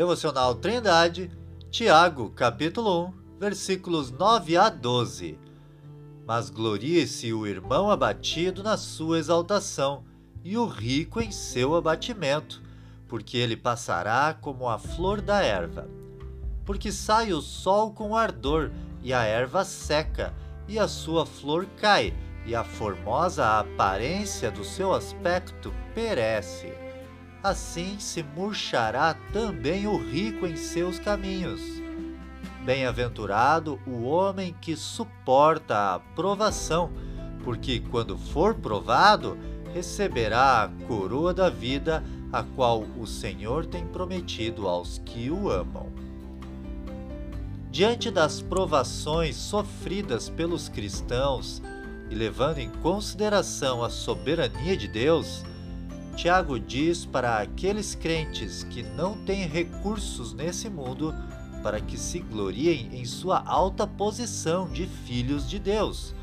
Devocional Trindade, Tiago, capítulo 1, versículos 9 a 12. Mas glorie-se o irmão abatido na sua exaltação, e o rico em seu abatimento, porque ele passará como a flor da erva. Porque sai o sol com ardor, e a erva seca, e a sua flor cai, e a formosa aparência do seu aspecto perece. Assim se murchará também o rico em seus caminhos. Bem-aventurado o homem que suporta a provação, porque quando for provado, receberá a coroa da vida, a qual o Senhor tem prometido aos que o amam. Diante das provações sofridas pelos cristãos e levando em consideração a soberania de Deus, Tiago diz para aqueles crentes que não têm recursos nesse mundo para que se gloriem em sua alta posição de filhos de Deus,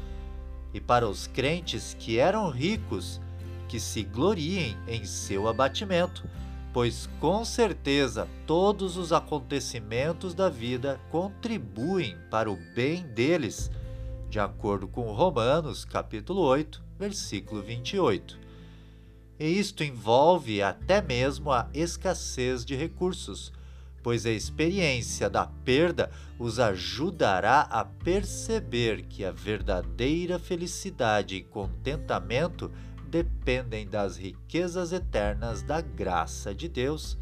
e para os crentes que eram ricos, que se gloriem em seu abatimento pois com certeza todos os acontecimentos da vida contribuem para o bem deles, de acordo com Romanos, capítulo 8, versículo 28. E isto envolve até mesmo a escassez de recursos, pois a experiência da perda os ajudará a perceber que a verdadeira felicidade e contentamento dependem das riquezas eternas da graça de Deus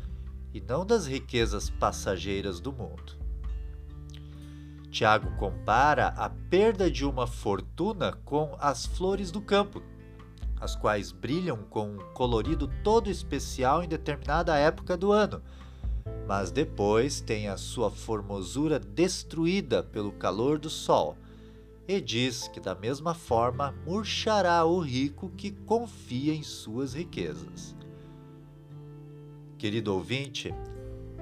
e não das riquezas passageiras do mundo. Tiago compara a perda de uma fortuna com as flores do campo, as quais brilham com um colorido todo especial em determinada época do ano, mas depois têm a sua formosura destruída pelo calor do sol e diz que da mesma forma murchará o rico que confia em suas riquezas. Querido ouvinte,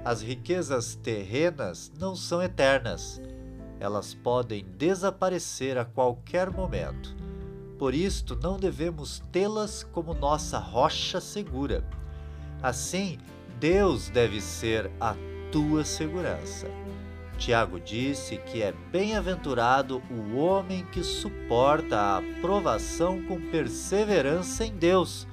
as riquezas terrenas não são eternas. Elas podem desaparecer a qualquer momento. Por isto, não devemos tê-las como nossa rocha segura. Assim, Deus deve ser a tua segurança. Tiago disse que é bem-aventurado o homem que suporta a aprovação com perseverança em Deus,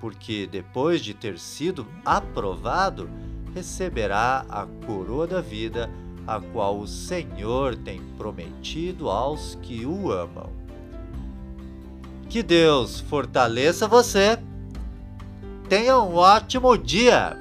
porque depois de ter sido aprovado, receberá a coroa da vida, a qual o Senhor tem prometido aos que o amam. Que Deus fortaleça você. Tenha um ótimo dia!